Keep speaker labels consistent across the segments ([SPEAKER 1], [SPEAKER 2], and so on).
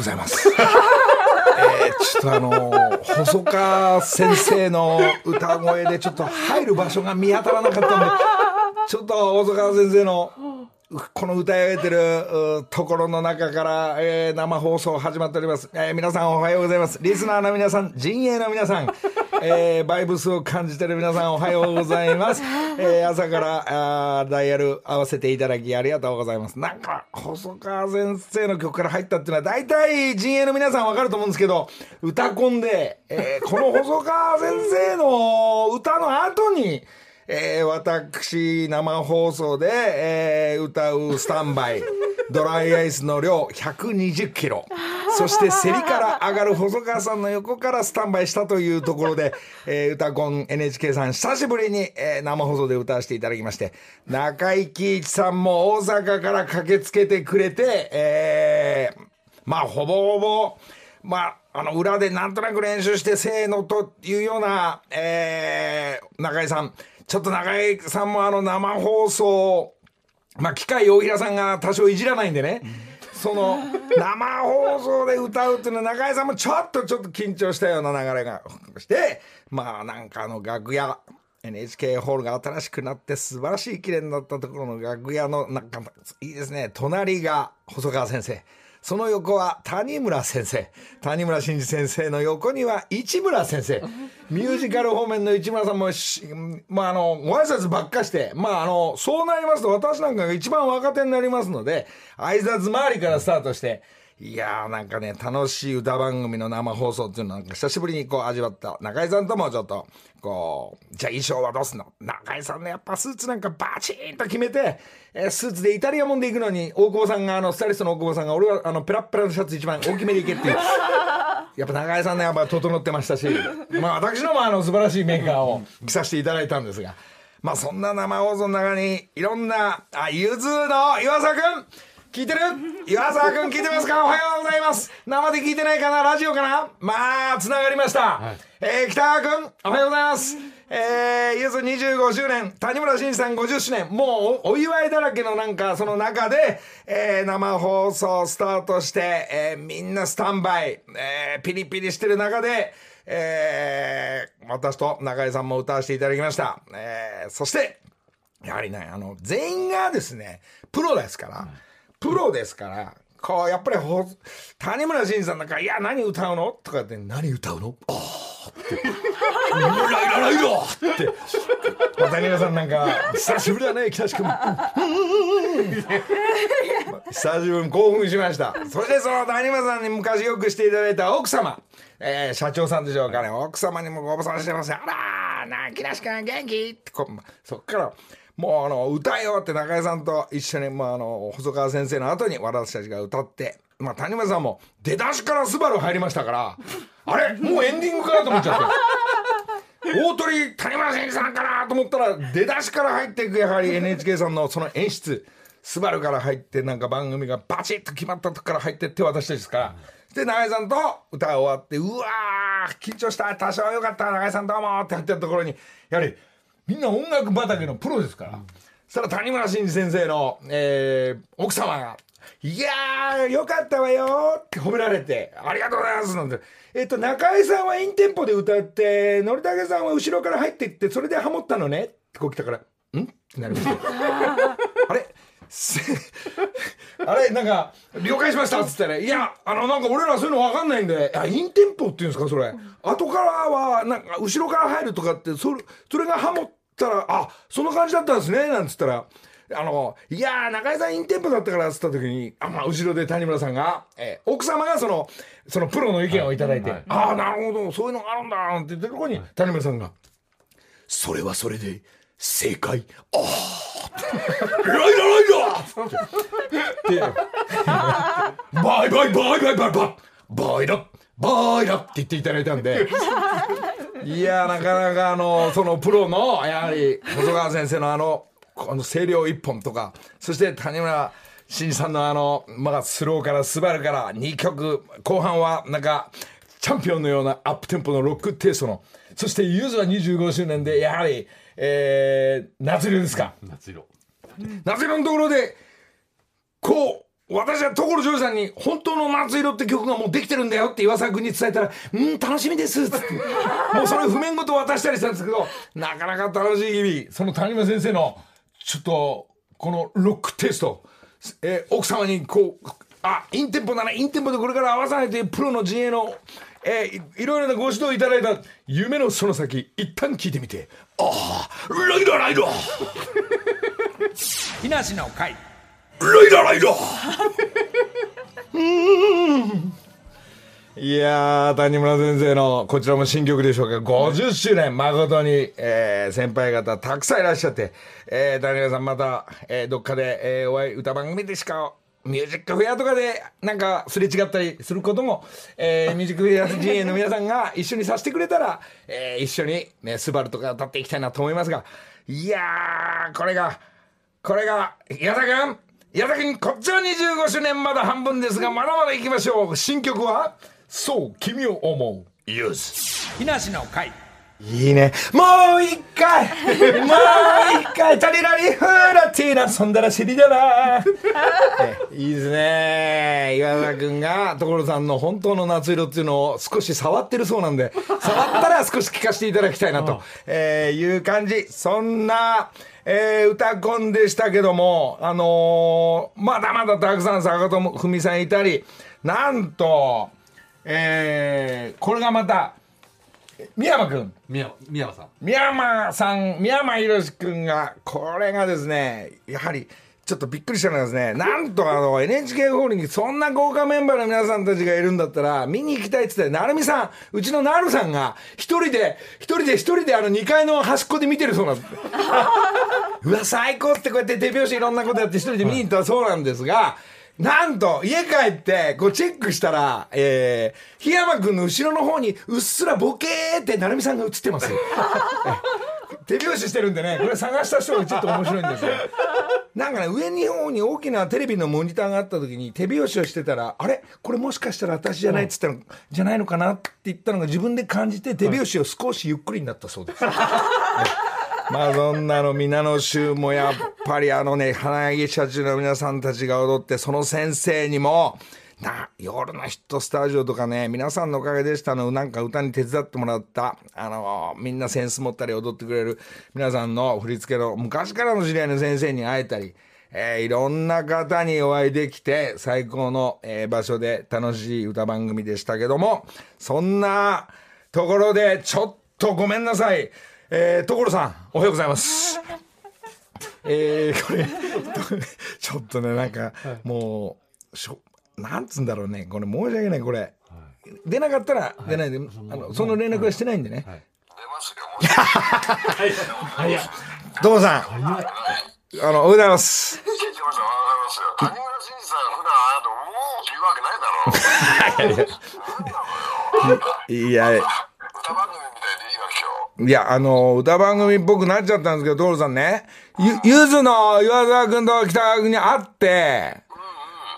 [SPEAKER 1] ございます。えー、ちょっとあのー、細川先生の歌声でちょっと入る場所が見当たらなかったんで、ちょっと細川先生のこの歌い上げてるところの中から、えー、生放送始まっております、えー、皆さんおはようございます。リスナーの皆さん、陣営の皆さん、えー、バイブスを感じてる皆さんおはようございます。えー、朝からあダイヤル合わせていただきありがとうございます。なんか、細川先生の曲から入ったっていうのは、大体陣営の皆さんわかると思うんですけど、歌コンで、えー、この細川先生の歌の後に、えー、私、生放送で、えー、歌うスタンバイ、ドライアイスの量120キロ。そして競りから上がる細川さんの横からスタンバイしたというところで、えー、歌コン NHK さん久しぶりに、えー、生放送で歌わせていただきまして、中井貴一さんも大阪から駆けつけてくれて、えー、まあほぼほぼ、まあ、あの裏でなんとなく練習してせーのというような、えー、中井さん、ちょっと中井さんもあの生放送、まあ、機械大平さんが多少いじらないんでね、その 生放送で歌うっていうのは中井さんもちょっとちょっと緊張したような流れがしてまあなんかあの楽屋 NHK ホールが新しくなって素晴らしい綺麗になったところの楽屋のなんかいいですね。隣が細川先生その横は谷村先生。谷村新司先生の横には市村先生。ミュージカル方面の市村さんも、まあ、あの、ご挨拶ばっかして、まあ、あの、そうなりますと私なんかが一番若手になりますので、挨拶回りからスタートして、いやーなんかね、楽しい歌番組の生放送っていうのなんか久しぶりにこう味わった。中井さんともちょっと、こう、じゃあ衣装はどうすんの？中井さんね、やっぱスーツなんかバチーンと決めて、えー、スーツでイタリアもんで行くのに、大久保さんが、あの、スタイリストの大久保さんが、俺はあの、ペラッペラのシャツ一番大きめでいけっていう。やっぱ中井さんね、やっぱ整ってましたし、まあ私のもあの素晴らしいメーカーを着させていただいたんですが、まあそんな生放送の中に、いろんな、あ、ゆずの岩佐くん聞いてる？岩沢くん聞いてますか？おはようございます。生で聞いてないかな？ラジオかな？まあ、つながりました。はい、えー、北川くん、おはようございます。えー、ゆず25周年、谷村新司さん50周年、もうお祝いだらけのなんか、その中で、えー、生放送スタートして、えー、みんなスタンバイ、えー、ピリピリしてる中で、えー、私と中井さんも歌わせていただきました。えー、そして、やはりね、あの、全員がですね、プロですから、うんプロですから、こう、やっぱりほ、谷村新司さんなんか、いや、何歌うの？とかって、何歌うのああって。ライラライラって。谷村さんなんか、久しぶりだね、北志君。久しぶりに興奮しました。それでその谷村さんに昔よくしていただいた奥様、えー、社長さんでしょうかね、奥様にもご無沙汰してますあらー、な、木梨君元気ってこそっから、もうあの歌えよって中井さんと一緒に、まあ、あの細川先生の後に私たちが歌って、まあ、谷村さんも出だしから「スバル入りましたから あれ？もうエンディングかなと思っちゃって。大鳥谷村新司さんかなと思ったら出だしから入っていくやはり NHK さんのその演出「スバルから入ってなんか番組がバチッと決まったとこから入ってって私たちですから。で中井さんと歌が終わってうわー緊張した多少よかった中井さんどうもって入ってるところにやはりみんな音楽畑のプロですから。そしたら谷村新司先生の、えー、奥様が、いやー、よかったわよって褒められて、ありがとうございますなんて。えっと、中井さんはインテンポで歌って、のりたけさんは後ろから入っていって、それでハモったのねってこう来たから、ん？ってなりました。あれ？あれ？なんか、了解しましたっつったら、いや、あの、なんか俺らそういうの分かんないんで、あ、インテンポっていうんですか、それ。後からは、なんか、後ろから入るとかって、それ、それがハモったら、あ、その感じだったんですね、なんつったら、あの、いやー、中井さんインテンポだったからっつった時に、あ、まあ、後ろで谷村さんが、えー、奥様がその、そのプロの意見をいただいて、はいはい、ああ、なるほど、そういうのがあるんだ、なんて言ってるとこに、谷村さんが、それはそれで、正解、ああ、ラ イラライラって、バイバイバイバイバイバイバイだバイだって言っていただいたんで、いやなかなかあのそのプロのやはり細川先生のあのこの声量一本とかそして谷村新司さんのあの、まあ、スローからスバルから2曲後半はなんかチャンピオンのようなアップテンポのロックテイストのそしてゆずは25周年でやはり、えー、夏色ですか。
[SPEAKER 2] 夏色。
[SPEAKER 1] 夏色のところでこう私は所ジョージさんに本当の夏色って曲がもうできてるんだよって岩沢君に伝えたら、うん、楽しみですっつって。もうそれ譜面ごと渡したりしたんですけど、なかなか楽しい日々、その谷村先生の、ちょっと、このロックテイスト、えー奥様にこう、あ、インテンポだな、インテンポでこれから合わさないというプロの陣営の、えーいいろいろなご指導いただいた夢のその先、一旦聞いてみて、ああ、ライダーライダー
[SPEAKER 2] 木梨の会。
[SPEAKER 1] ライダーライダーうーん。いやー、谷村先生の、こちらも新曲でしょうか、50周年、誠に、えー先輩方たくさんいらっしゃって、えー谷村さんまた、えーどっかで、えーお会い、歌番組でしか、ミュージックフェアとかで、なんか、すれ違ったりすることも、えー ミュージックフェア陣営の皆さんが一緒にさせてくれたら、えー一緒に、ね、スバルとか歌っていきたいなと思いますが、いやー、これが、これが、矢田君矢田君、こっちは25周年まだ半分ですが、まだまだ行きましょう。新曲は、そう、君を思う。ユース。
[SPEAKER 2] 木梨の会
[SPEAKER 1] いいね。もう一回もう一回タリラリフラティーナそんだら尻だな えいいですね。岩田君が所さんの本当の夏色っていうのを少し触ってるそうなんで、触ったら少し聞かせていただきたいなと、えーいう感じ。そんな、えー歌コンでしたけども、あのーまだまだたくさん坂本文さんいたり、なんと、えーこれがまた、宮山君。
[SPEAKER 3] 宮宮山さん
[SPEAKER 1] 宮山さん、宮山博史君が、これがですね、やはり、ちょっとびっくりしたのがですね、なんとあの、NHK ホールにそんな豪華メンバーの皆さんたちがいるんだったら、見に行きたいって言って、なるみさん、うちのなるさんが、一人で、一人で一人であの2階の端っこで見てるそうなんです。うわ、最高ってこうやって手拍子いろんなことやって一人で見に行ったそうなんですが、なんと、家帰って、こうチェックしたら、えー、檜山君の後ろの方に、うっすらボケーって、成美さんが映ってます。手拍子してるんでね、これ探した人がちょっと面白いんですよ。なんかね、上に方に大きなテレビのモニターがあった時に手拍子をしてたら、あれ？これもしかしたら私じゃないっつったら、じゃないのかなって言ったのが自分で感じて手拍子を少しゆっくりになったそうです。まあそんなの皆の衆もやっぱりあのね、花柳社長の皆さんたちが踊って、その先生にも、な、夜のヒットスタジオとかね、皆さんのおかげでしたの、なんか歌に手伝ってもらった、あの、みんなセンス持ったり踊ってくれる皆さんの振り付けの昔からの知り合いの先生に会えたり、えーいろんな方にお会いできて、最高の、えー場所で楽しい歌番組でしたけども、そんなところで、ちょっとごめんなさい。えー、所さん、おはようございます。えー、これ、ちょっとね、なんか、もう、しょ、なんつうんだろうね、これ申し訳ない、これ。出なかったら出ないで、あの、その連絡はしてないんでね。
[SPEAKER 4] 出ますよ。
[SPEAKER 1] 所さん、あの、おはようございます。
[SPEAKER 4] 聞いてますよ。わかりますよ。谷村新司さん、普段あなた、もうって言うわけないだろ。
[SPEAKER 1] いや、
[SPEAKER 4] 歌番組みたいでいいわ、今日。
[SPEAKER 1] いや、あの、歌番組っぽくなっちゃったんですけど、所さんね、ゆ、ゆずの岩沢くんと北川くんに会って、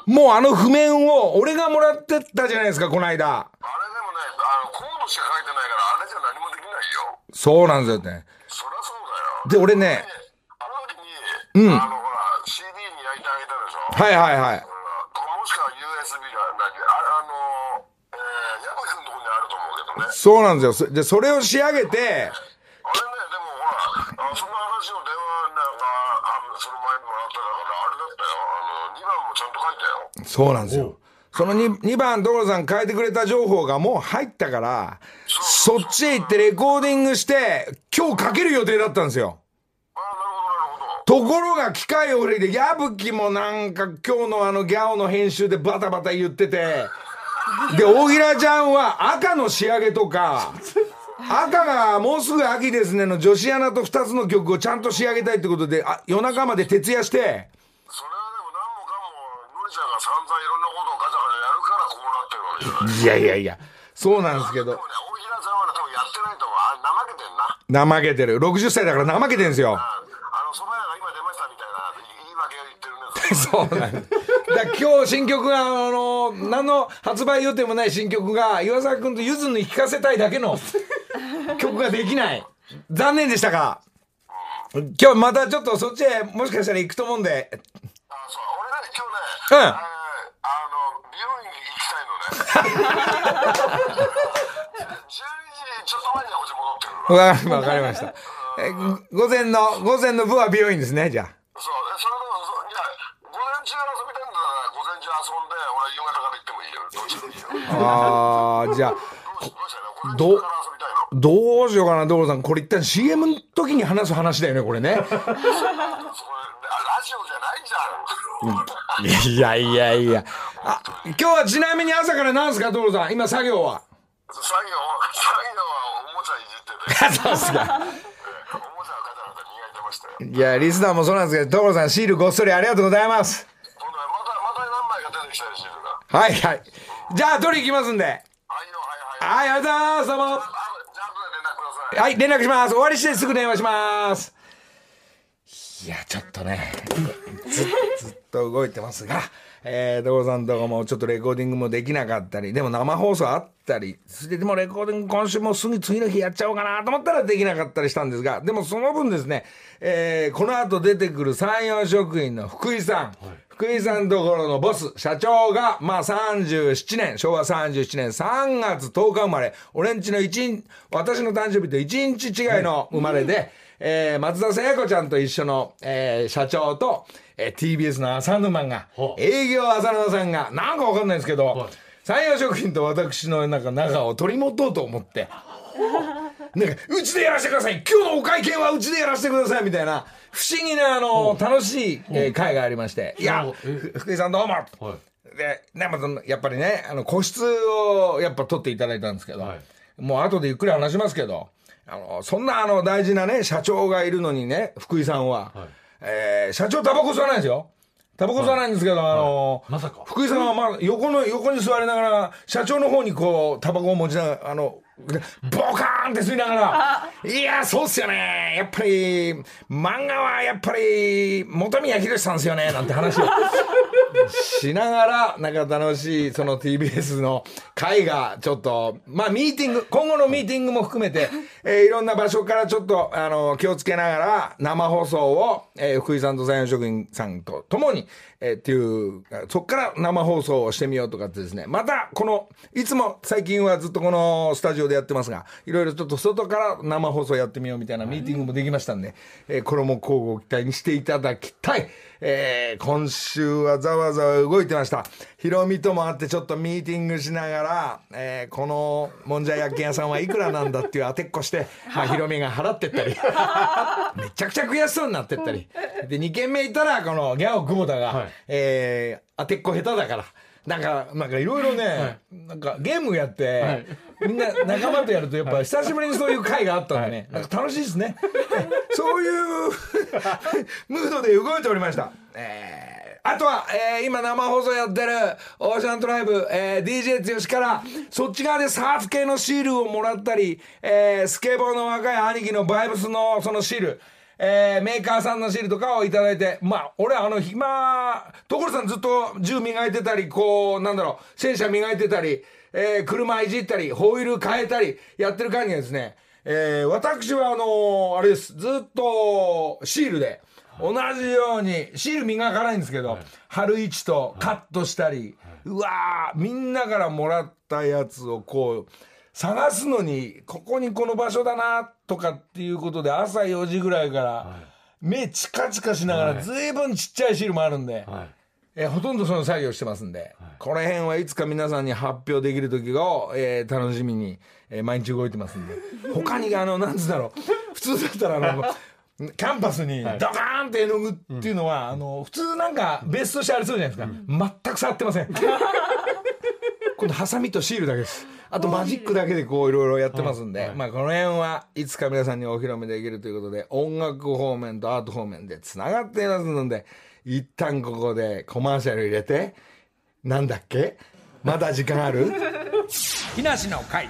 [SPEAKER 1] もうあの譜面を俺がもらってったじゃないですか、この間。
[SPEAKER 4] あれでもね、あの、コードしか書いてないから、あれじゃ何もできないよ。
[SPEAKER 1] そうなんですよね。
[SPEAKER 4] そりゃそうだよ。
[SPEAKER 1] で、俺ね、
[SPEAKER 4] あの時に、あの、ほら、CD に焼いてあげたでしょ。
[SPEAKER 1] はいはいはい。
[SPEAKER 4] うんもしくは USB が、なああの、えー、矢吹君のところにある
[SPEAKER 1] そうなんですよ。そで、それを仕上げて、
[SPEAKER 4] あれね、でもほら、あその話を電話なんか、あその前にもらったから、あれだったよ。あの、2番もちゃんと書いたよ。
[SPEAKER 1] そうなんですよ。その 2, 2番、所さん変えてくれた情報がもう入ったから、そっちへ行ってレコーディングして、今日かける予定だったんですよ。
[SPEAKER 4] ああ、なるほど、なるほど。
[SPEAKER 1] ところが機械を振りで、矢吹もなんか今日のあのギャオの編集でバタバタ言ってて、で、大平ちゃんは赤の仕上げとか、赤がもうすぐ秋ですねの女子アナと2つの曲をちゃんと仕上げたいってことで、あ夜中まで徹夜して、
[SPEAKER 4] それはでも何もかも、のりちゃんが散々いろんなことをガチャガチャやるからこうなってるわけじゃない。
[SPEAKER 1] いやいやいや、そうなんですけど
[SPEAKER 4] 大平さんはね、多分やってないと思う。あれ、怠けてんな。
[SPEAKER 1] 怠けてる。60歳だから怠けてるんですよ。
[SPEAKER 4] あの、蕎麦屋が今出ましたみたいな言い訳を言ってるね。
[SPEAKER 1] そうなんです。今日新曲が、あの、何の発売予定もない新曲が、岩沢君とゆずに聴かせたいだけの 曲ができない。残念でしたが。今日またちょっとそっちへもしかしたら行くと思うんで。
[SPEAKER 4] あそう俺ね、今日ね、
[SPEAKER 1] うん
[SPEAKER 4] えー 時ちょっと前にはこっち戻ってるから。
[SPEAKER 1] わかりわかりました。え午前の、午前の部は美容院ですね、じゃあ。
[SPEAKER 4] そう、えそれでも、いや、午前中遊びたいんだから、午前中遊んで、俺夕方から行ってもいいよ。どっちでもいいよ。
[SPEAKER 1] あー、じゃあ、
[SPEAKER 4] どうしどうし
[SPEAKER 1] ようかな、所さん。これ一旦 CM の時に話す話だよね、これね。
[SPEAKER 4] ラジオじゃないじゃん。
[SPEAKER 1] いやいやいや。あ、今日はちなみに朝から何すか、所さん。今作業は？
[SPEAKER 4] 作業、作業はおもちゃいじってて、
[SPEAKER 1] そうっすか。
[SPEAKER 4] い
[SPEAKER 1] や、リスナーもそうなんですけど、所さん、シールごっそりありがとうございます。
[SPEAKER 4] 今度はまた、また何枚か出てきたりしてるな。
[SPEAKER 1] はいはい。じゃあ、取り行きますんで。
[SPEAKER 4] はいよ、はいはい。
[SPEAKER 1] はい、ありがとうございます。どうも。はい、連絡します。終わりしてすぐ電話します。いや、ちょっとね、ずずっと動いてますが、えー、所さんとかもちょっとレコーディングもできなかったり、でも生放送あったり、それででもレコーディング今週もすぐ次の日やっちゃおうかなと思ったらできなかったりしたんですが、でもその分ですね、えー、この後出てくる山陽職員の福井さん、福井さんところのボス、社長が、まあ37年、昭和37年3月10日生まれ、俺んちの一日、私の誕生日と1日違いの生まれで、えー、松田聖子ちゃんと一緒の、えー、社長と、えー、TBS の浅沼が
[SPEAKER 2] は、
[SPEAKER 1] 営業浅沼さんが、なんかわかんないんですけど、
[SPEAKER 2] はい。
[SPEAKER 1] 山陽食品と私のなんか仲を取り持とうと思って、なんか、うちでやらせてください。今日のお会計はうちでやらせてください。みたいな、不思議な、あの、楽しい、えー会がありまして、いや福井さんどうも、
[SPEAKER 2] はい。
[SPEAKER 1] で、ね、また、やっぱりね、あの、個室をやっぱ取っていただいたんですけど、
[SPEAKER 2] はい。
[SPEAKER 1] もう後でゆっくり話しますけど、あの、そんなあの、大事なね、社長がいるのにね、福井さんは、
[SPEAKER 2] はい。
[SPEAKER 1] えー社長タバコ吸わないんですよ。タバコ吸わないんですけど、あの、
[SPEAKER 2] まさか。
[SPEAKER 1] 福井さんはまあ、横の、横に座りながら、社長の方にこう、タバコを持ちながら、あの、ボカーンって吸いながら、いや、そうっすよね。やっぱり、漫画はやっぱり、本宮宏さんですよね。なんて話を しながら、なんか楽しい、その TBS の会が、ちょっと、まあ、ミーティング、今後のミーティングも含めて、えーいろんな場所からちょっと、あの、気をつけながら、生放送を、えー福井さんと山陽職員さんと共に、えーっていう、そっから生放送をしてみようとかってですね、また、この、いつも最近はずっとこのスタジオでやってますが、いろいろちょっと外から生放送やってみようみたいなミーティングもできましたんで、えーこれも交互期待にしていただきたい。えー今週はざわざわ動いてました。ヒロミとも会ってちょっとミーティングしながら、えーこのもんじゃ焼き屋さんはいくらなんだっていう当てっこして、まあ、ヒロミが払ってったり、めちゃくちゃ悔しそうになってったり。で、2軒目行ったら、このギャオ久保田が、
[SPEAKER 2] はい
[SPEAKER 1] えー当てっこ下手だから。なんか、なんかいろいろね、なんかゲームやって、みんな仲間とやるとやっぱ 久しぶりにそういう会があったんでね、なんか楽しいですね。そういう ムードで動いておりました。えーあとは、えー今生放送やってるオーシャントライブ、えー DJ 剛からそっち側でサーフ系のシールをもらったり、えースケボーの若い兄貴のバイブスのそのシール、えーメーカーさんのシールとかをいただいて、まあ、俺あの暇、所さんずっと銃磨いてたり、こう、なんだろう、戦車磨いてたり、えー車いじったり、ホイール変えたり、やってる間にはですね、えー私はあのーあれです、ずっとシールで、同じように、シール磨かないんですけど、貼る位置とカットしたり、うわー、みんなからもらったやつをこう、探すのに、ここにこの場所だな、とかっていうことで、朝4時ぐらいから、目チカチカしながら、ずいぶんちっちゃいシールもあるんで、
[SPEAKER 2] はい。
[SPEAKER 1] えーほとんどその作業してますんで、この辺はいつか皆さんに発表できる時を、えー楽しみに、えー毎日動いてますんで。他にあのなんつうんだろう。普通だったらあのキャンパスにドカーンって絵の具っていうのは、あの普通なんかベースとしてありそうじゃないですか、全く触ってません。今度ハサミとシールだけですあとマジックだけでこういろいろやってますんで、まあこの辺はいつか皆さんにお披露目できるということで音楽方面とアート方面でつながっていますので一旦ここでコマーシャル入れてなんだっけ？まだ時間ある？木梨の会。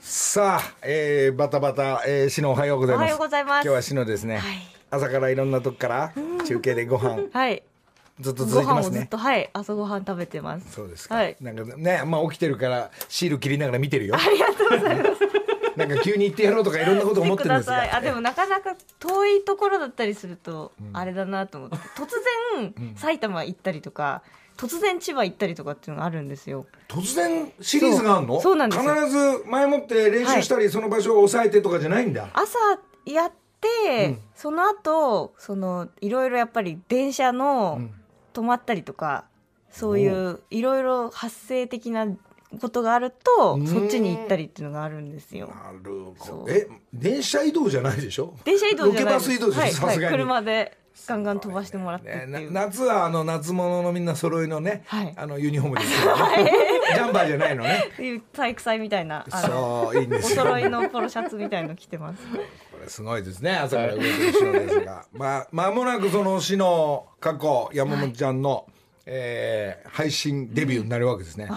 [SPEAKER 1] さあ、えー、バタバタ、えー、しのおはようございます。
[SPEAKER 3] おはようございます。
[SPEAKER 1] 今日はしのですね、
[SPEAKER 3] はい。
[SPEAKER 1] 朝からいろんなとこから中継でご飯。
[SPEAKER 3] はい。
[SPEAKER 1] ずっと
[SPEAKER 3] ご
[SPEAKER 1] 続いてますね
[SPEAKER 3] 飯をずっと、はい、朝ごはん食べてます。
[SPEAKER 1] そうですか、
[SPEAKER 3] はい。
[SPEAKER 1] なんかねまあ起きてるからシール切りながら見てるよ
[SPEAKER 3] ありがとうございます。
[SPEAKER 1] なんか急に言ってやろうとかいろんなこと思ってるんですが。
[SPEAKER 3] あ、でもなかなか遠いところだったりすると、あれだなと思って。突然、埼玉行ったりとか、突然千葉行ったりとかっていうのがあるんですよ。
[SPEAKER 1] 突然シリーズがあるの？
[SPEAKER 3] そうなんですよ
[SPEAKER 1] 必ず前もって練習したり、その場所を抑えてとかじゃないんだ
[SPEAKER 3] 朝やって、その後そのいろいろやっぱり電車の止まったりとか、そういういろいろ発生的なことがあると、
[SPEAKER 1] うん
[SPEAKER 3] そっちに行ったりっていうのがあるんですよ。
[SPEAKER 1] なるほど。え電車移動じゃないでしょ？
[SPEAKER 3] 電車移動じゃない
[SPEAKER 1] ロケバス移動でしょ？
[SPEAKER 3] はいはい、車でガンガン飛ばしてもらってって
[SPEAKER 1] ね
[SPEAKER 3] いう。
[SPEAKER 1] な夏はあの夏物のみんな揃いのね、
[SPEAKER 3] はい。
[SPEAKER 1] あのユニフォームですけどね、ジャンバーじゃないのね。
[SPEAKER 3] 体育祭みたいな
[SPEAKER 1] そういいんで
[SPEAKER 3] お
[SPEAKER 1] すよ。
[SPEAKER 3] 揃いのポロシャツみたいの着てます。
[SPEAKER 1] これすごいですね朝から動いてる篠ですが。まあ間もなくその篠過去山本ちゃんの、えー配信デビューになるわけですね、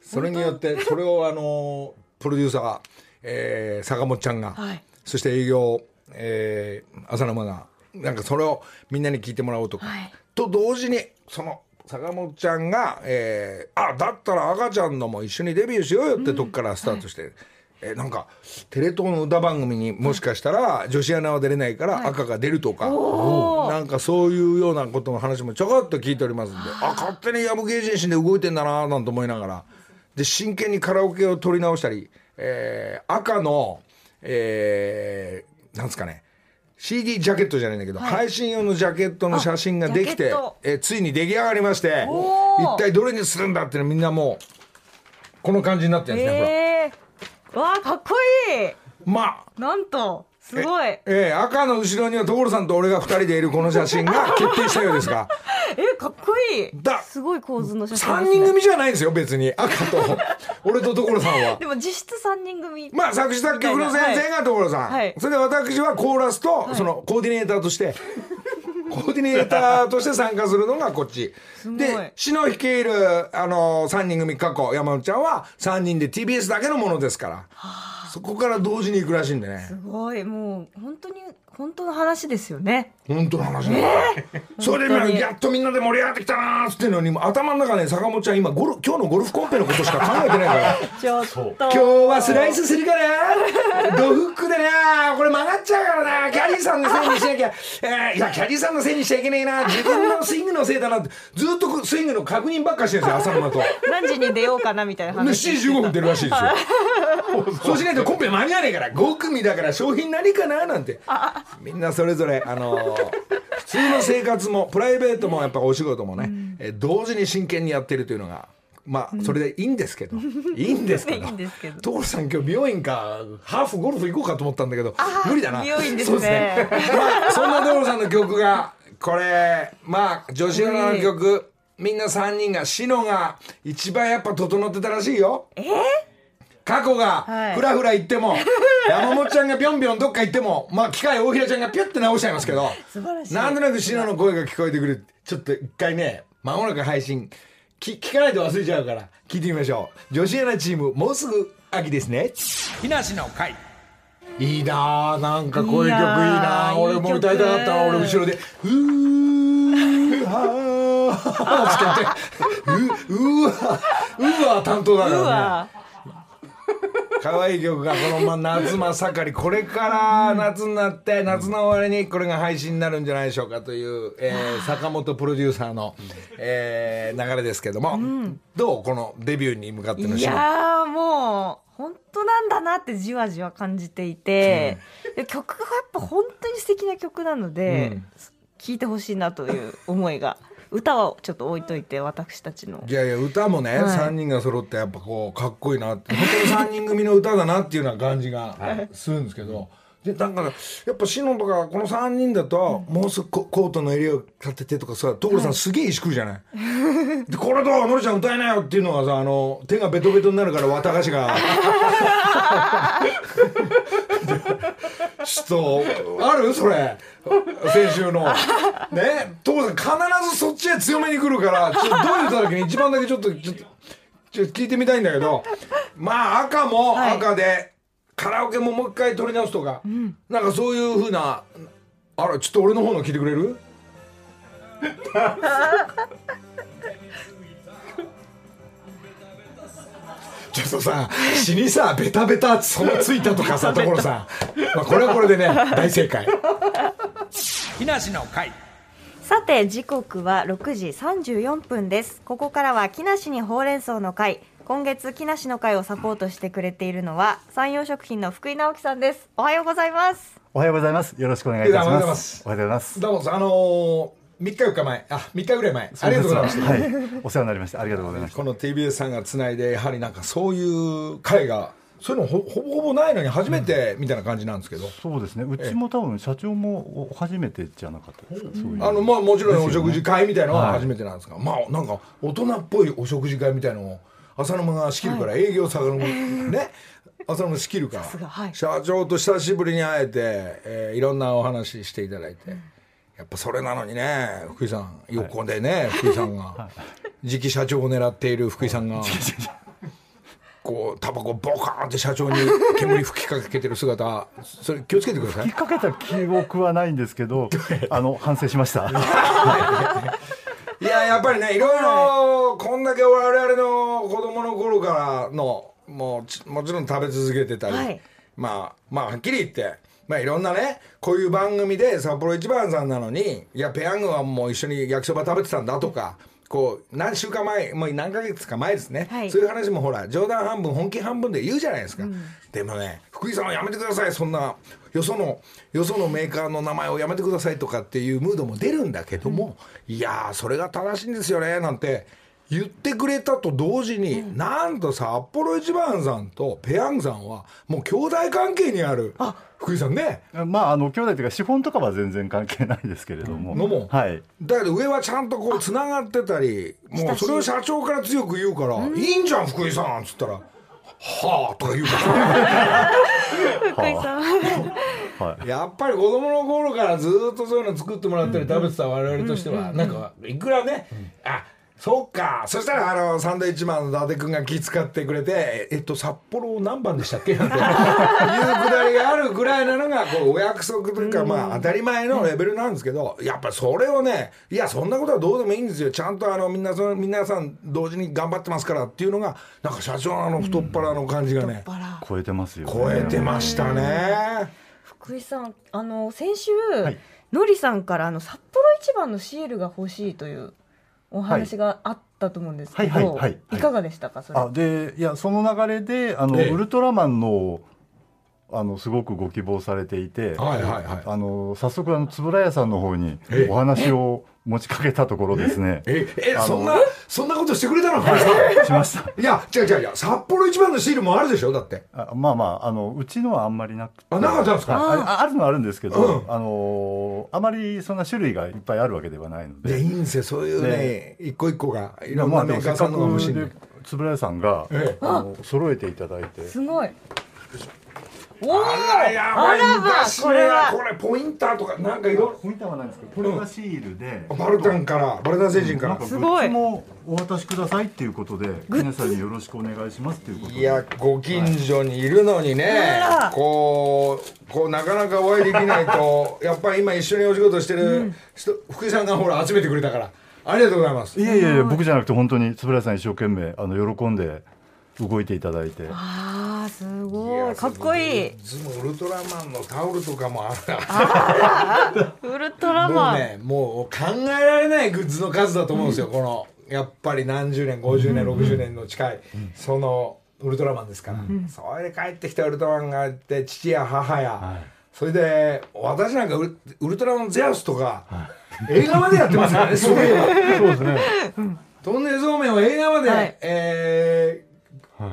[SPEAKER 1] それによってそれをあのプロデューサー、えー坂本ちゃんが、
[SPEAKER 3] はい。
[SPEAKER 1] そして営業、えー浅沼がなんかそれをみんなに聞いてもらおうとか、
[SPEAKER 3] はい。
[SPEAKER 1] と同時にその坂本ちゃんが、えーあだったら赤ちゃんのも一緒にデビューしようよってとこからスタートして、えーなんかテレ東の歌番組にもしかしたら女子アナは出れないから赤が出るとか、
[SPEAKER 3] おー。
[SPEAKER 1] なんかそういうようなことの話もちょこっと聞いておりますんであ勝手にヤブ芸人心で動いてんだななんて思いながら。で真剣にカラオケを取り直したり、えー赤の、えーなんですかね CD ジャケットじゃないんだけど、配信用のジャケットの写真ができてえーついに出来上がりまして一体どれにするんだってみんなもうこの感じになってるんですね、ほら。
[SPEAKER 3] えー、わあかっこいい。
[SPEAKER 1] まあ。
[SPEAKER 3] なんとすごい。え
[SPEAKER 1] えー赤の後ろには所さんと俺が2人でいるこの写真が 決定したようですが。
[SPEAKER 3] かっこいい。
[SPEAKER 1] だ
[SPEAKER 3] すごい構図の写真
[SPEAKER 1] 3
[SPEAKER 3] ね、
[SPEAKER 1] 人組じゃないんですよ別に。赤と俺と所さんは。
[SPEAKER 3] でも実質3人組。
[SPEAKER 1] まあ作詞作曲の先生が所さん、
[SPEAKER 3] はい。
[SPEAKER 1] それで私はコーラスとそのコーディネーターとして、コーディネーターとして参加するのがこっち。で篠率いるあの3人組過去山本ちゃんは3人で TBS だけのものですからそこから同時に行くらしいんでね。
[SPEAKER 3] すごい。もう本当に本当の話ですよね。
[SPEAKER 1] 本当の話なんだ、それでやっとみんなで盛り上がってきたなーっつってんのに頭の中ね坂本ちゃん今ゴル今日のゴルフコンペのことしか考えてないから。
[SPEAKER 3] ちょっと。
[SPEAKER 1] 今日はスライスするかなドフックでなこれ曲がっちゃうからな。キャディーさんのせいにしなきゃ、えーいやキャディーさんのせいにしちゃいけねえな。自分のスイングのせいだなってずっとスイングの確認ばっかしてるんですよ朝沼と。
[SPEAKER 3] 何時に出ようかなみたいな
[SPEAKER 1] で
[SPEAKER 3] 話
[SPEAKER 1] 7時15分出るらしいですよ。そうしないとコンペ間に合わねえから5組だから商品何かななんて。みんなそれぞれあのー普通の生活もプライベートもやっぱお仕事もね、えー同時に真剣にやってるというのがまあそれでいいんですけど、いいんですけど。
[SPEAKER 3] いいんですけど。
[SPEAKER 1] 所さん今日美容院かハーフゴルフ行こうかと思ったんだけど無理だな。
[SPEAKER 3] 美容院です
[SPEAKER 1] そう
[SPEAKER 3] ね。
[SPEAKER 1] まあそんな所さんの曲がこれまあ女子アナの曲みんな3人がシノが一番やっぱ整ってたらしいよ。
[SPEAKER 3] えー、
[SPEAKER 1] 過去が
[SPEAKER 3] はい。
[SPEAKER 1] ふらふら行っても、山本ちゃんがぴょんぴょんどっか行ってもまあ機械大平ちゃんがピュッて直しちゃいますけど
[SPEAKER 3] 素晴らしい。
[SPEAKER 1] なんとなくシノの声が聞こえてくる。ちょっと一回ね間もなく配信き聞かないと忘れちゃうから聞いてみましょう。女子アナチームもうすぐ秋ですね。木梨の会。いいなあなんかこういう曲いいなあ
[SPEAKER 3] いやー
[SPEAKER 1] 俺も歌いたかったな俺後ろで「うーはー」つって。言って「ううーわうーわ」担当だからね可愛い曲がこのまま夏真っ盛りこれから夏になって夏の終わりにこれが配信になるんじゃないでしょうかという、えー坂本プロデューサーの、えー流れですけども、どうこのデビューに向かっての
[SPEAKER 3] いやーもう本当なんだなってじわじわ感じていて、で曲がやっぱ本当に素敵な曲なので、
[SPEAKER 1] うん。
[SPEAKER 3] 聴いてほしいなという思いが歌はちょっと置いといて私たちの。
[SPEAKER 1] いやいや歌もね、
[SPEAKER 3] はい。
[SPEAKER 1] 3人が揃ってやっぱこうかっこいいなって本当に3人組の歌だなっていうような感じが するんですけど、でなんかやっぱシノとかこの3人だと、もうすぐココートの襟を立ててとかさ所さんすげえ石食うじゃない？でこれどう？のりちゃん歌えなよっていうのがさあの手がベトベトになるから綿菓子が ちょっとある？それ。先週の。ね？所さん必ずそっちへ強めに来るからちょっとどういう歌だっけに一番だけちょっとちょっとちょっと聞いてみたいんだけど。まあ赤も
[SPEAKER 3] はい。
[SPEAKER 1] 赤で、カラオケももう一回取り直すとか、なんかそういうふうなあらちょっと俺の方の聞いてくれる？ちょっとさ死にさベタベタそのついたとかさ所さん、まあ、これはこれでね大正解。木梨の会。
[SPEAKER 3] さて時刻は6時34分です。ここからは木梨にほうれん草の会。今月木梨の会をサポートしてくれているのは山陽食品の福井直樹さんです。おはようございます。
[SPEAKER 2] おはようございます。よろしくお願いいたし
[SPEAKER 1] おはようござい
[SPEAKER 2] ま。
[SPEAKER 1] ますす。
[SPEAKER 2] おはようございます。
[SPEAKER 1] どうもあのー、3日4日前。あ3日ぐらい前。ありがとうございました。
[SPEAKER 2] はい。お世話になりました。ありがとうございました。
[SPEAKER 1] この TBS さんがつないでやはりなんかそういう会がそういうのほほぼほぼないのに初めてみたいな感じなんですけど、
[SPEAKER 2] そうですね。うちも多分社長も初めてじゃなかったですか。そういう。
[SPEAKER 1] あのまあもちろんお食事会みたいなのは
[SPEAKER 2] はい。
[SPEAKER 1] 初めてなんですが、まあなんか大人っぽいお食事会みたいなのを浅沼が仕切るから、営業さがる。ね。浅沼が仕切るから、
[SPEAKER 3] はい。
[SPEAKER 1] 社長と久しぶりに会えて、えーいろんなお話していただいて、やっぱそれなのにね福井さん。横でね、福井さんが、次期社長を狙っている福井さんが。こうタバコボカーンって社長に煙吹きかけてる姿。それ気をつけてください。
[SPEAKER 2] 引っ掛けた記憶はないんですけど、あの反省しました。
[SPEAKER 1] いややっぱりねいろいろこんだけ我々の子供の頃からのもうちもちろん食べ続けてたり、
[SPEAKER 3] はい。
[SPEAKER 1] まあまあはっきり言ってまあいろんなねこういう番組で札幌一番さんなのにいやペヤングはもう一緒に焼きそば食べてたんだとかこう何週間前もう何ヶ月か前ですね、
[SPEAKER 3] はい。
[SPEAKER 1] そういう話もほら冗談半分本気半分で言うじゃないですか、でもね福井さんはやめてください。そんなよそのよそのメーカーの名前をやめてくださいとかっていうムードも出るんだけども、いやーそれが正しいんですよねなんて言ってくれたと同時に、なんと札幌一番さんとペヤングさんはもう兄弟関係にある。福井さんね。
[SPEAKER 2] まああの兄弟というか資本とかは全然関係ないですけれども。
[SPEAKER 1] のも
[SPEAKER 2] はい。
[SPEAKER 1] だけど上はちゃんとこうつながってたりもうそれを社長から強く言うから「いいんじゃん福井さん」っつったら「はあ」とか言うから。
[SPEAKER 3] 福井さん。
[SPEAKER 2] はい。
[SPEAKER 1] やっぱり子供の頃からずっとそういうの作ってもらったり食べてた我々としてはなんかいくらねあそうかそしたらあのサンドイッチマンの伊達君が気遣ってくれて「えっと札幌何番でしたっけ?」なんていうくだりがあるぐらいなのがこうお約束というかまあ当たり前のレベルなんですけどやっぱりそれをねいやそんなことはどうでもいいんですよちゃんとあのみんなその皆さん同時に頑張ってますからっていうのがなんか社長のあの太っ腹の感じがね
[SPEAKER 2] 超えてますよ、ね。
[SPEAKER 1] 超えてましたね。
[SPEAKER 3] 福井さんあの先週、
[SPEAKER 2] い
[SPEAKER 3] のりさんからあの札幌一番のシールが欲しいというお話があったと思うんですけど、
[SPEAKER 2] はいはいはいはい。
[SPEAKER 3] いかがでしたかそれ？
[SPEAKER 2] あでいやその流れであの、
[SPEAKER 1] ええ。
[SPEAKER 2] ウルトラマンのあのすごくご希望されていて、
[SPEAKER 1] はいはいはい。
[SPEAKER 2] あの早速あの円谷さんの方に
[SPEAKER 1] ええ。
[SPEAKER 2] お話を持ちかけたところですね。
[SPEAKER 1] え、え、そんな、そんなことしてくれたの？福井さん
[SPEAKER 2] しました。
[SPEAKER 1] いや、違う違う違う、札幌一番のシールもあるでしょ？だって。
[SPEAKER 2] あまあまああのうちのはあんまりなくて。
[SPEAKER 1] あなかったんですか？
[SPEAKER 2] あああるのはあるんですけど、
[SPEAKER 1] うん。
[SPEAKER 2] あのあまりそんな種類がいっぱいあるわけではないの
[SPEAKER 1] いや、
[SPEAKER 2] で。
[SPEAKER 1] いいんですよ、そういうね、一個一個が、いろんなメーカーさんのが欲しいんで。
[SPEAKER 2] で。円谷さんが、
[SPEAKER 1] ええ。
[SPEAKER 2] あの揃えていただいて。
[SPEAKER 3] すごいおお
[SPEAKER 1] あら、やばい、
[SPEAKER 3] あらま
[SPEAKER 1] 昔
[SPEAKER 3] これは。
[SPEAKER 1] これ、ポインターとか、なんかいろ
[SPEAKER 2] ポインターはないんですけどこれがシールで、
[SPEAKER 1] バルタンから、バルタン星人から。
[SPEAKER 2] なんか。
[SPEAKER 3] すごい。
[SPEAKER 2] もお渡しくださいっていうことで皆さんによろしくお願いしますっていうことで。
[SPEAKER 1] いや、ご近所にいるのにね
[SPEAKER 3] あら、
[SPEAKER 1] こう、こう、なかなかお会いできないと、やっぱり今一緒にお仕事してる人、福井さんがほら、集めてくれたから。ありがとうございます。
[SPEAKER 2] いやいやいや僕じゃなくて本当に円谷さん一生懸命あの喜んで動いていただいて。
[SPEAKER 3] あーす
[SPEAKER 1] い。
[SPEAKER 3] ご
[SPEAKER 1] や
[SPEAKER 3] いかっこいい。
[SPEAKER 1] ウルトラマンのタオルとかもある。
[SPEAKER 3] ウルトラ
[SPEAKER 1] もう
[SPEAKER 3] マン、
[SPEAKER 1] ねもう考えられないグッズの数だと思うんですよ、このやっぱり何十年50年、60年の近い、そのウルトラマンですから、それで帰ってきたウルトラマンがいて父や母や、それで私なんかウルウルトラマンゼウスとか、映画までやってますからねそういえば
[SPEAKER 2] そうですね。
[SPEAKER 1] トンネルそうめんを映画まで、
[SPEAKER 3] はい。
[SPEAKER 1] えー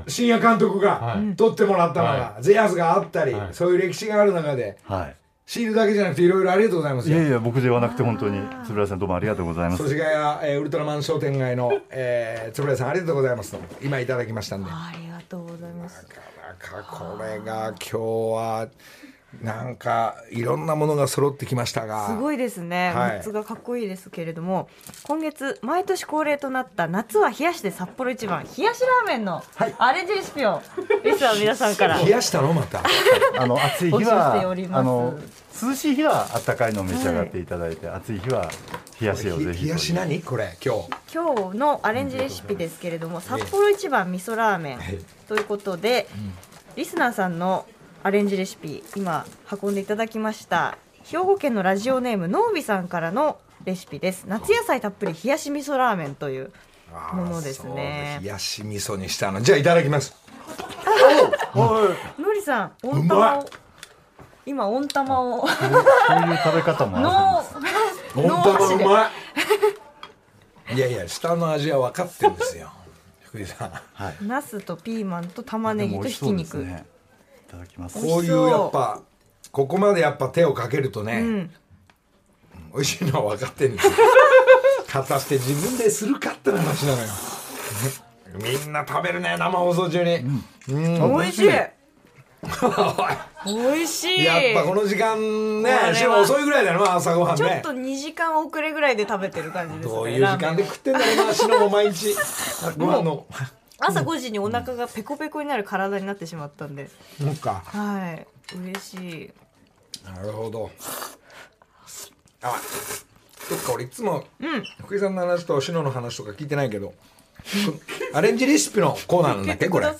[SPEAKER 1] 深夜監督が撮ってもらったのが、ゼアスがあったり、そういう歴史がある中で
[SPEAKER 2] はい。
[SPEAKER 1] シールだけじゃなくていろいろありがとうございますよ。
[SPEAKER 2] いやいや僕ではなくて本当に円谷さんどうもありがとうございます。
[SPEAKER 1] 祖師ヶ谷、えーウルトラマン商店街の、えー、円谷さんありがとうございますと今いただきましたんで。な
[SPEAKER 3] ありがとうございます。
[SPEAKER 1] かなかこれが今日はなんかいろんなものが揃ってきましたが。
[SPEAKER 3] すごいですね、
[SPEAKER 1] はい。
[SPEAKER 3] グッズがかっこいいですけれども今月毎年恒例となった夏は冷やしで札幌一番冷やしラーメンのアレンジレシピをリスナーの皆さんから。
[SPEAKER 1] 冷やしたのまた。
[SPEAKER 2] あの暑い日はあの涼しい日は暖かいのを召し上がっていただいて、暑い日は冷やしをぜひ
[SPEAKER 1] 冷やし何？これ今日。
[SPEAKER 3] 今日のアレンジレシピですけれども札幌一番味噌ラーメン
[SPEAKER 1] はい。
[SPEAKER 3] ということで、リスナーさんのアレンジレシピ今運んでいただきました兵庫県のラジオネームのうびさんからのレシピです。夏野菜たっぷり冷やし味噌ラーメンというものですね。
[SPEAKER 1] 冷やし味噌にしたの。じゃあいただきます。
[SPEAKER 3] のりさん温玉を
[SPEAKER 1] い
[SPEAKER 3] 今温玉を。
[SPEAKER 2] そういう食べ方もあ
[SPEAKER 3] の
[SPEAKER 1] 本当うまい。いやいや下の味は分かってるんですよ。福井さん。
[SPEAKER 2] るはい。
[SPEAKER 3] ナスとピーマンと玉ねぎとひき肉、
[SPEAKER 2] ただきます。
[SPEAKER 1] こういうやっぱここまでやっぱ手をかけるとね、
[SPEAKER 3] うん。
[SPEAKER 1] 美味しいのは分かってるんです。よ 果たして自分でするかって話なのよ。みんな食べるね生放送中に、うん。
[SPEAKER 3] 美味しい。美味しい。
[SPEAKER 1] やっぱこの時間ねしかも遅いぐらいだよな朝ごはんね。
[SPEAKER 3] ちょっと2時間遅れぐらいで食べてる感じですね
[SPEAKER 1] どういう時間で食ってんだろうなしのも毎日。ご飯の
[SPEAKER 3] 朝5時にお腹がペコペコになる体になってしまったんで。
[SPEAKER 1] そうか。
[SPEAKER 3] はい。嬉しい。
[SPEAKER 1] なるほど。あそっか俺いつも福井さんの話としのの話とか聞いてないけどこアレンジレシピのコーナーなんだっけこれ？
[SPEAKER 3] は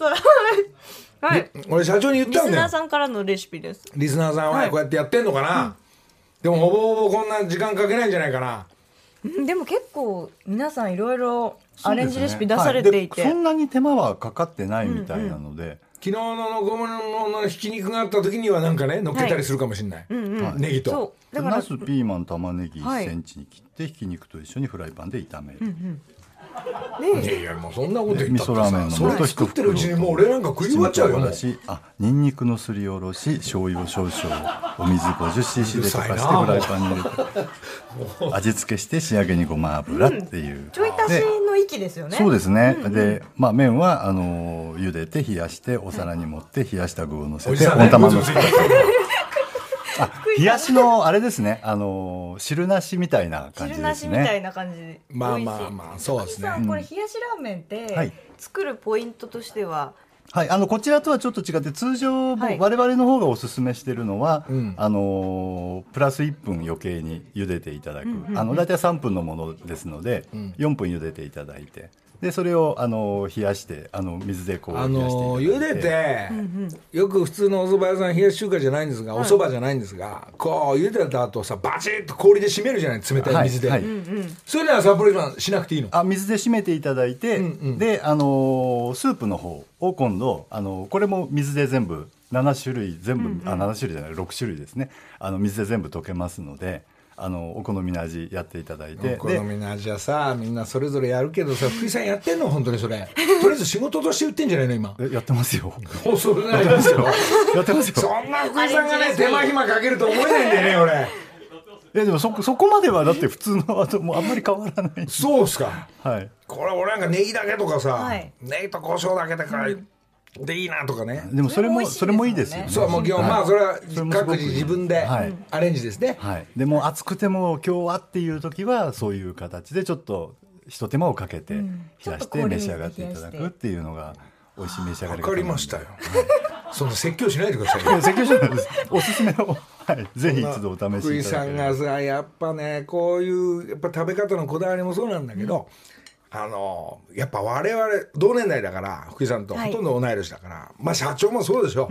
[SPEAKER 3] い。
[SPEAKER 1] 俺社長に言っ
[SPEAKER 3] リスナー
[SPEAKER 1] たんだよ
[SPEAKER 3] さんからのレシピです。
[SPEAKER 1] リスナーさんは
[SPEAKER 3] はい
[SPEAKER 1] こうやってやってんのかな、でもほぼほぼこんな時間かけないんじゃないかな？
[SPEAKER 3] うんでも結構皆さんいろいろアレンジレシピ出されていて、
[SPEAKER 2] はい。でそんなに手間はかかってないみたいなので、
[SPEAKER 1] 昨日のごまのひき肉があった時にはなんかね乗っけたりするかもしれない、
[SPEAKER 2] はい。
[SPEAKER 1] ネギと。
[SPEAKER 3] そう。だから
[SPEAKER 2] ナスピーマン玉ねぎ
[SPEAKER 3] はい。
[SPEAKER 2] 1センチに切ってひき肉と一緒にフライパンで炒める、
[SPEAKER 1] いやいやもうそんなこと言ったって
[SPEAKER 2] 味噌ラーメン
[SPEAKER 1] さそれ作ってるうちにもう俺なんか食い終わっちゃうよもう。
[SPEAKER 2] あニンニクのすりおろし醤油を少々お水 50cc で溶かしてフライパンに入れて味付けして仕上げにごま油っていう、
[SPEAKER 3] ちょい足しの域ですよね。
[SPEAKER 2] そうですね、で、まあ、麺はあの茹でて冷やしてお皿に盛って冷やした具をのせて温玉の
[SPEAKER 1] 嘘ついた
[SPEAKER 2] あ冷やしのあれですね。あの汁なしみたいな感じ
[SPEAKER 3] 汁
[SPEAKER 2] です
[SPEAKER 3] なしみたい
[SPEAKER 2] ね
[SPEAKER 3] な感じ。で
[SPEAKER 1] まあまあまあそうですね。
[SPEAKER 3] さんこれ冷やしラーメンって、
[SPEAKER 2] はい。
[SPEAKER 3] 作るポイントとしては？
[SPEAKER 2] はい、あのこちらとはちょっと違って通常、
[SPEAKER 3] はい。
[SPEAKER 2] 我々の方がおすすめしているのは、
[SPEAKER 1] ん。
[SPEAKER 2] あのープラス1分余計に茹でていただく、あの大体3分のものですので、4分茹でていただいてでそれを、あのー冷やしてあの水でこう
[SPEAKER 1] あ
[SPEAKER 2] 冷やしていただ
[SPEAKER 1] の茹でて、よく普通のお蕎麦屋さん冷やし中華じゃないんですが、お蕎麦じゃないんですがこう茹でた後さバチッと氷で締めるじゃない冷たい水で、
[SPEAKER 2] はい。はい
[SPEAKER 1] それでは札幌一番しなくていいの？
[SPEAKER 2] あ水で締めていただいて、で、あのースープの方を今度、あのーこれも水で全部7種類全部、あ7種類じゃない6種類ですね。あの水で全部溶けますのであのお好みの味やっていただいて。
[SPEAKER 1] お好みの味はさみんなそれぞれやるけどさ福井さんやってんの？本当にそれ。とりあえず仕事として売ってんじゃないの今。
[SPEAKER 2] やってますよ。
[SPEAKER 1] おそれないですよ。
[SPEAKER 2] やってますよ。
[SPEAKER 1] そんな福井さんがね手間暇かけると思えないんだよね 俺。
[SPEAKER 2] えでもそそこまではだって普通のあともうあんまり変わらない。
[SPEAKER 1] そうっすか。
[SPEAKER 2] はい。
[SPEAKER 1] これ俺なんかネギだけとかさ、
[SPEAKER 3] はい。
[SPEAKER 1] ネギと胡椒だけでかい、でいいなとかね。
[SPEAKER 2] でもそれも
[SPEAKER 3] そ
[SPEAKER 2] それ
[SPEAKER 3] れもい
[SPEAKER 2] いいですよね。
[SPEAKER 1] そうもう基本、まあそれは各自自分で
[SPEAKER 2] はい。
[SPEAKER 1] アレンジですね、
[SPEAKER 2] はい、でも暑くても今日はっていう時はそういう形でちょっとひと手間をかけて冷やして召し上がって。いただくっていうのが美味しい召し上がり
[SPEAKER 1] わ
[SPEAKER 2] 方
[SPEAKER 1] かりましたよ、そんな説教しないでください
[SPEAKER 2] 説教じゃないです。おすすめを、はい、ぜひ一度お試しいた
[SPEAKER 1] さんがさやっぱねこういうやっぱ食べ方のこだわりもそうなんだけど、あのやっぱ我々同年代だから福井さんと
[SPEAKER 3] はい。
[SPEAKER 1] ほとんど同い年だから、まあ社長もそうでしょ、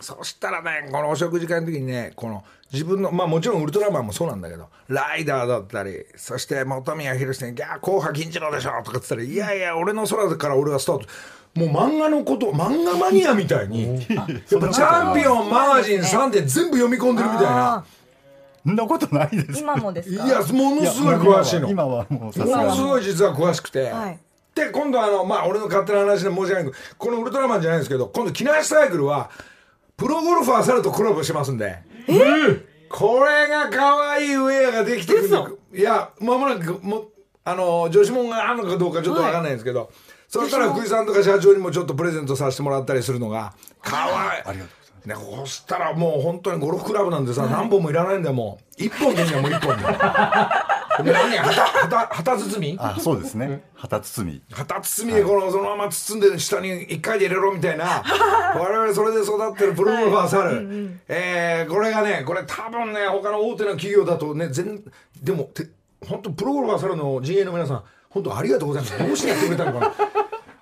[SPEAKER 1] そしたらねこのお食事会の時にねこの自分のまあもちろんウルトラマンもそうなんだけどライダーだったりそして本宮宏に「いや紅白銀次郎でしょ」とかって言ったら「いやいや俺の空から俺はスタート」もう漫画のこと漫画マニアみたいにやっぱチャンピオンマガジン3で全部読み込んでるみたいな。
[SPEAKER 3] あ。
[SPEAKER 2] そんなことないです。
[SPEAKER 3] ー今もですか？
[SPEAKER 1] いやものすごい詳しいの。
[SPEAKER 2] 今はもうさす
[SPEAKER 1] ものすごい実は詳しくて、
[SPEAKER 3] はい。
[SPEAKER 1] で今度あのまあ俺の勝手な話で申し訳ないけどこのウルトラマンじゃないんですけど今度木梨サイクルはプロゴルファー猿とコラボしますんで。これが可愛いウェアができてくるんでいやまもなくもあの女子もんがあるのかどうかちょっと分かんないんですけど、そしたら福井さんとか社長にもちょっとプレゼントさせてもらったりするのが可愛い。
[SPEAKER 2] ありがとう
[SPEAKER 1] ね、こうしたらもう本当にゴルフクラブなんでさ、何本もいらないんだよもう。一本でいいんだよもう一本で。で何旗旗旗包み？
[SPEAKER 2] あそうですね。旗包み。
[SPEAKER 1] 旗包みでこのそのまま包んで下に一回で入れろみたいな。我々それで育ってるプロゴルファー猿、えーこれがねこれ多分ね他の大手の企業だとね全でもて本当プロゴルファー猿の陣営の皆さん本当ありがとうございます。どうしてやってくれたのかな。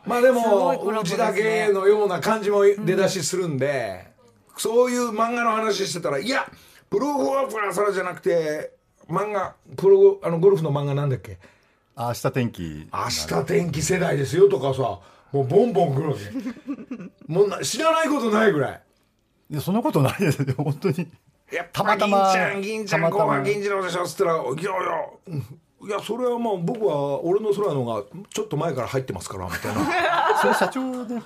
[SPEAKER 1] まあでもうちだけのような感じも出だしするんで、そういう漫画の話してたらいやプロゴルファー猿じゃなくて漫画プロあのゴルフの漫画なんだっけ？
[SPEAKER 2] あ明日天気。
[SPEAKER 1] 明日天気世代ですよとかさもうボンボン来るわけ。もうな知らないことないぐらい。
[SPEAKER 2] いやそんなことないですよ。本当に。
[SPEAKER 1] いや
[SPEAKER 2] たまたま
[SPEAKER 1] 銀ちゃん銀ちゃん銀次郎でしょっつったら「いやいやうんいやそれはもう僕は俺の空のがちょっと前から入ってますから」みたいな。
[SPEAKER 2] それ社長で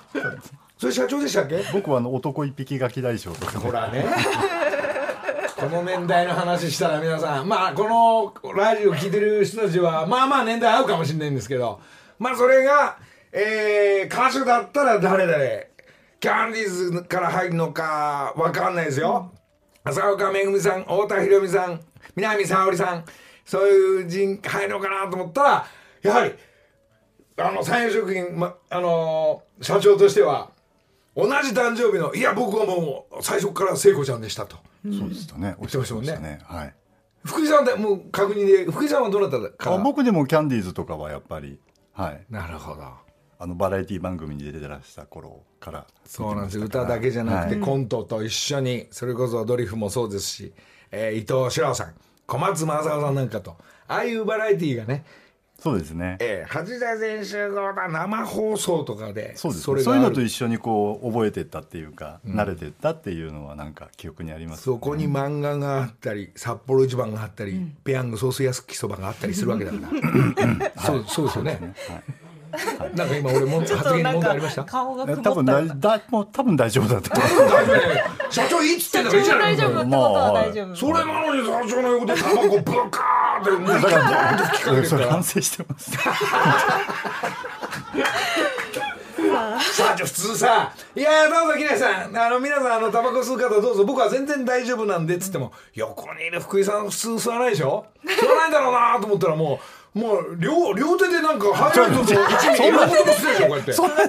[SPEAKER 1] それ社長でしたっけ？
[SPEAKER 2] 僕はあの男一匹ガキ大将とか
[SPEAKER 1] ほらね。この年代の話したら皆さんまあこのラジオ聞いてる人たちはまあまあ年代合うかもしれないんですけどまあそれが、えー、歌手だったら誰々キャンディーズから入るのかわかんないですよ、浅岡めぐみさん太田裕美さん南沙織さんそういう人入るのかなと思ったらやはりあの産業食品、ま、あのー社長としては同じ誕生日のいや僕はもう最初から聖子ちゃんでしたと。
[SPEAKER 2] そうでしたね。おっしゃってましたね。はい。
[SPEAKER 1] 福井さんでもう確認で福井さんはどなたか
[SPEAKER 2] あ僕でもキャンディーズとかはやっぱりはい。
[SPEAKER 1] なるほど。
[SPEAKER 2] あのバラエティ番組に出てらした頃から
[SPEAKER 1] そうなんです。歌だけじゃなくて、
[SPEAKER 2] はい。
[SPEAKER 1] コントと一緒にそれこそドリフもそうですし、えー伊藤四郎さん小松政夫さんなんかとああいうバラエティーがね
[SPEAKER 2] そうですね。
[SPEAKER 1] えー、八田全集合だ生放送とかで
[SPEAKER 2] そうですね。そういうのと一緒にこう覚えてったっていうか、慣れてったっていうのはなんか記憶にあります、
[SPEAKER 1] そこに漫画があったり札幌一番があったり、ペヤングソース焼きそばがあったりするわけだから、そうそうですよね、なんか今俺も発言問題ありました？
[SPEAKER 3] 顔が曇った
[SPEAKER 2] 多分大だもう多分大丈夫だと思
[SPEAKER 1] 大丈夫ね社長いいっつってんだからいいじゃない
[SPEAKER 3] 大丈夫。ってことは大丈夫。
[SPEAKER 1] それなのに社長の横でタバコブカーってもう
[SPEAKER 2] うだから
[SPEAKER 1] バーンと吹きかけてる
[SPEAKER 2] 反省してます。
[SPEAKER 1] 社長普通さ「いやどうぞ木梨さん。あの皆さんあのタバコ吸う方どうぞ僕は全然大丈夫なんで」っつっても横にいる福井さん普通吸わないでしょ？吸わないんだろうなと思ったらもうもう両両手でなんかハイライトと一味両方とも吸ってるでしょこうやって。
[SPEAKER 3] そんな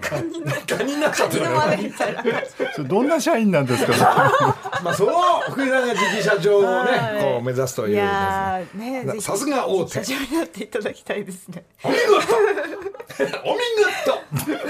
[SPEAKER 3] カ ニ
[SPEAKER 1] カニになっちゃってる。
[SPEAKER 3] の真似みたいな。
[SPEAKER 2] それどんな社員なんですか？
[SPEAKER 1] まあその福井さんが次期社長をね
[SPEAKER 3] はい。
[SPEAKER 1] こう目指すという
[SPEAKER 3] いやーね
[SPEAKER 1] さすが大手。
[SPEAKER 3] 社長になっていただきたいですね。
[SPEAKER 1] お見事。お見事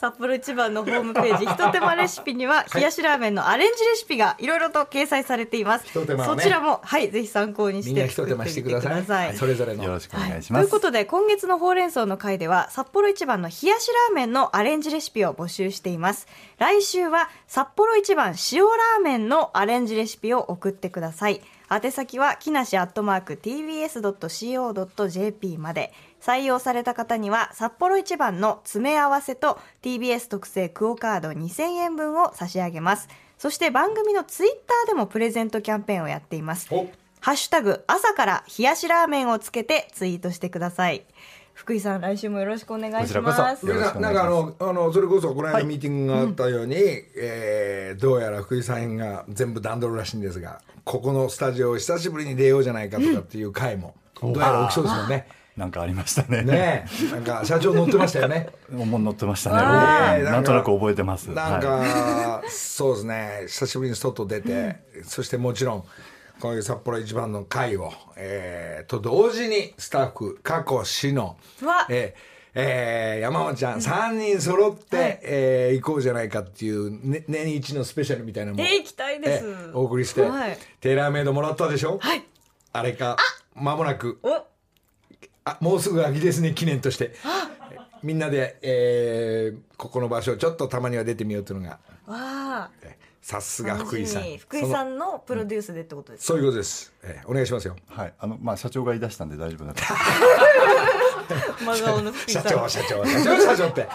[SPEAKER 3] 札幌一番のホームページ ひと手間レシピには冷やしラーメンのアレンジレシピがいろいろと掲載されています、そちらもはいぜひ参考にして作ってみてください。
[SPEAKER 1] それぞれの
[SPEAKER 2] よろしくお願い。し
[SPEAKER 3] と
[SPEAKER 2] ます、
[SPEAKER 3] い。うことで今月のほうれん草の回では札幌一番の冷やしラーメンのアレンジレシピを募集しています。来週は札幌一番塩ラーメンのアレンジレシピを送ってください。宛先は木梨アットマーク tbs.co.jp まで採用された方には札幌一番の詰め合わせと TBS 特製クオカード2000円分を差し上げます。そして番組のツイッターでもプレゼントキャンペーンをやっています。
[SPEAKER 1] お。
[SPEAKER 3] ハッシュタグ朝から冷やしラーメンをつけてツイートしてください。福井さん、来週もよろしくお願いします。
[SPEAKER 1] ないんかあのあのそれこそこの間ミーティングがあったように、えーどうやら福井さんが全部段取るらしいんですがここのスタジオ久しぶりに出ようじゃないかとかっていう回も、どうやら起きそうですもんね。
[SPEAKER 2] なんかありましたね。
[SPEAKER 1] ねえ。なんか社長乗ってましたよね。
[SPEAKER 2] もう乗ってましたね。なんとなく覚えてます。
[SPEAKER 1] なんか、
[SPEAKER 2] は
[SPEAKER 1] そうですね。久しぶりに外出て、そしてもちろんこういう札幌一番の会を、えーと同時にスタッフ過去市のえーえー山本ちゃん3人揃って、えー行こうじゃないかっていう、ね、年一のスペシャルみたいなのも、
[SPEAKER 3] えー行きたいです。
[SPEAKER 1] えーお送りして、
[SPEAKER 3] はい。
[SPEAKER 1] テーラーメイドもらったでしょ、
[SPEAKER 3] はい。
[SPEAKER 1] あれか間もなく。
[SPEAKER 3] お、
[SPEAKER 1] あもうすぐ秋ですね記念として。みんなで、えーここの場所をちょっとたまには出てみようというのが。
[SPEAKER 3] わあ、
[SPEAKER 1] えさすが福井さん。
[SPEAKER 3] 福井さんのプロデュースでってことです
[SPEAKER 1] そのそういうことです、えーお願いしますよ。
[SPEAKER 2] はい。あのまあ社長が言い出したんで大丈夫だと。
[SPEAKER 3] 真顔の福井さ
[SPEAKER 1] 社
[SPEAKER 3] ん。
[SPEAKER 1] 長社長社長社長って。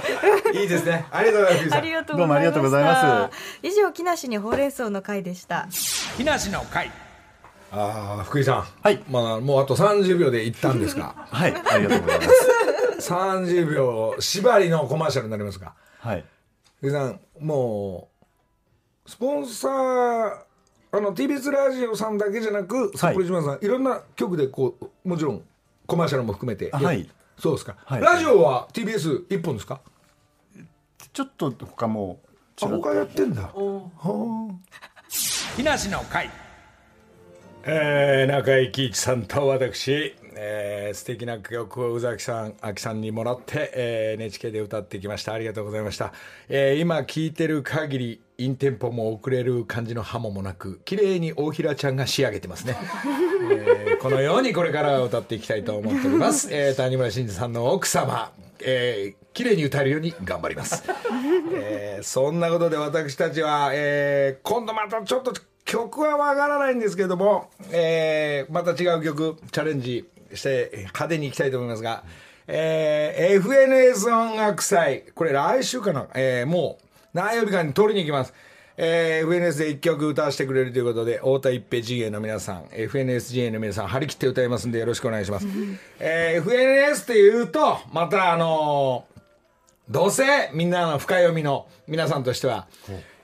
[SPEAKER 1] いいですね。ありがとうございます福井さん。
[SPEAKER 3] ありがとう
[SPEAKER 2] どうもありがとうございます。
[SPEAKER 3] 以上、木梨にほうれん草の回でした。
[SPEAKER 1] 木梨の会ああ福井さん。
[SPEAKER 2] はい。
[SPEAKER 1] まあもうあと30秒で行ったんですが。
[SPEAKER 2] はい。ありがとうございます。
[SPEAKER 1] 30秒縛りのコマーシャルになりますが。
[SPEAKER 2] はい。
[SPEAKER 1] 福井さんもうスポンサーあの TBS ラジオさんだけじゃなく札幌一番さん、い、ろんな局でこうもちろんコマーシャルも含めて。
[SPEAKER 2] あはい。
[SPEAKER 1] そうですか、
[SPEAKER 2] はい。
[SPEAKER 1] ラジオは TBS 一本ですか？
[SPEAKER 2] ちょっと他も
[SPEAKER 1] あ他やってんだ。木梨の会えー、中井貴一さんと私えー素敵な曲を宇崎さん、秋さんにもらって、えー NHK で歌ってきました。ありがとうございました。えー今聴いてる限り、インテンポも遅れる感じのハモもなく、綺麗に大平ちゃんが仕上げてますね。えーこのようにこれから歌っていきたいと思っております。えー谷村新司さんの奥様、えー綺麗に歌えるように頑張ります。えーそんなことで私たちは、えー今度またちょっと曲はわからないんですけども、えーまた違う曲チャレンジして派手にいきたいと思いますが、えー FNS 音楽祭、これ来週かな、えーもう何曜日かに取りに行きます。えー FNS で一曲歌わせてくれるということで、太田一平陣営の皆さん、FNS 陣営の皆さん、張り切って歌いますんでよろしくお願いします。えー FNS っていうと、またあのーどうせみんなの深読みの皆さんとしては、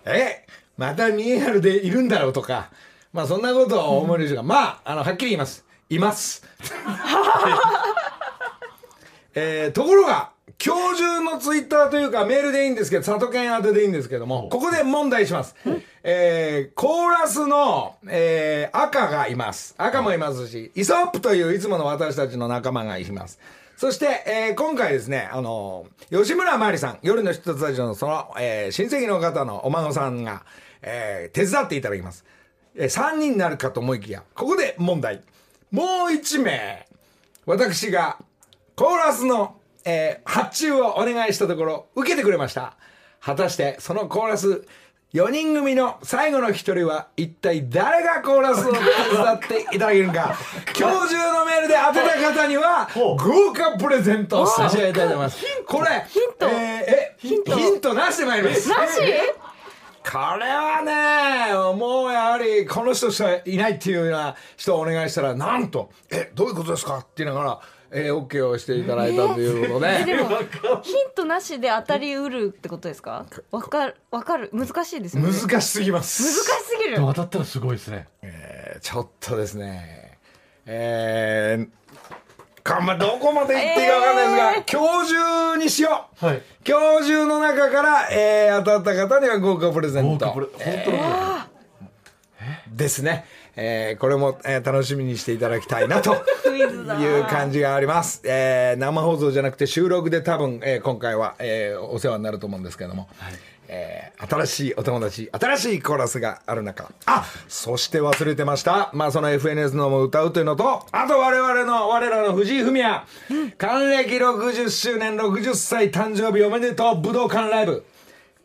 [SPEAKER 1] え、またミエハルでいるんだろうとか、まあそんなことを思うでしょうが、まあ、あの、はっきり言います。います。えーところが、今日中のツイッターというかメールでいいんですけど、里犬宛てでいいんですけども、ここで問題します。えーコーラスの、えー赤がいます。赤もいますし、イソップといういつもの私たちの仲間がいます。そして、えー今回ですね、あの吉村麻里さん、夜の人たちのその、えー親戚の方のお孫さんが、えー手伝っていただきます。えー3人になるかと思いきや、ここで問題。もう1名、私がコーラスの、えー発注をお願いしたところ、受けてくれました。果たして、そのコーラス、4人組の最後の1人は、一体誰がコーラスを手伝っていただけるのか。今日中のメールで当てた方には、豪華プレゼントを差し上げたいと思います。これ、ヒン
[SPEAKER 3] ト
[SPEAKER 1] えーえ、ヒントヒントなしで参ります。
[SPEAKER 3] なし？
[SPEAKER 1] これはね、もうやはりこの人しかいないっていうような人をお願いしたら、なんと、え、どういうことですか？って言いながら、えー、OK をしていただいたということで、
[SPEAKER 3] でも ヒントなしで当たりうるってことですか？わかるわかる。難しいですよね。難し
[SPEAKER 1] 難しすぎます。
[SPEAKER 3] すぎる。
[SPEAKER 5] 当たったらすごいですね。
[SPEAKER 1] えーちょっとですね、えー、かまどこまで言っていいかわかんないですが、今日中にしよう、
[SPEAKER 5] はい。
[SPEAKER 1] 今日中の中から、えー、当たった方には豪華プレゼント。
[SPEAKER 5] 本当の
[SPEAKER 1] ですね。えーこれも、えー楽しみにしていただきたいなと
[SPEAKER 3] クイズだ。
[SPEAKER 1] いう感じがあります。えー生放送じゃなくて収録で多分、えー今回は、えーお世話になると思うんですけれども、えー新しいお友達、新しいコーラスがある中、あそして忘れてました。まあその FNS のも歌うというのと、あと我々の、我らの藤井フミヤ、還暦60周年60歳誕生日おめでとう武道館ライブ。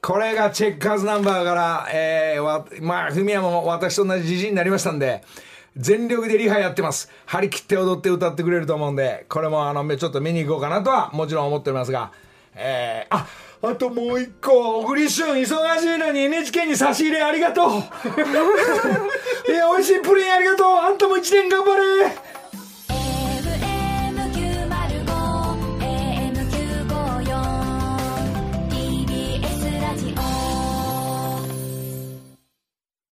[SPEAKER 1] これがチェッカーズナンバーから、えー、まあ、フミヤも私と同じじじいになりましたんで、全力でリハやってます。張り切って踊って歌ってくれると思うんで、これもあの、ちょっと見に行こうかなとはもちろん思っておりますが、えー、あ、あともう一個、小栗旬、忙しいのに NHK に差し入れありがとう。いや、美味しいプリンありがとう。あんたも一年頑張れ。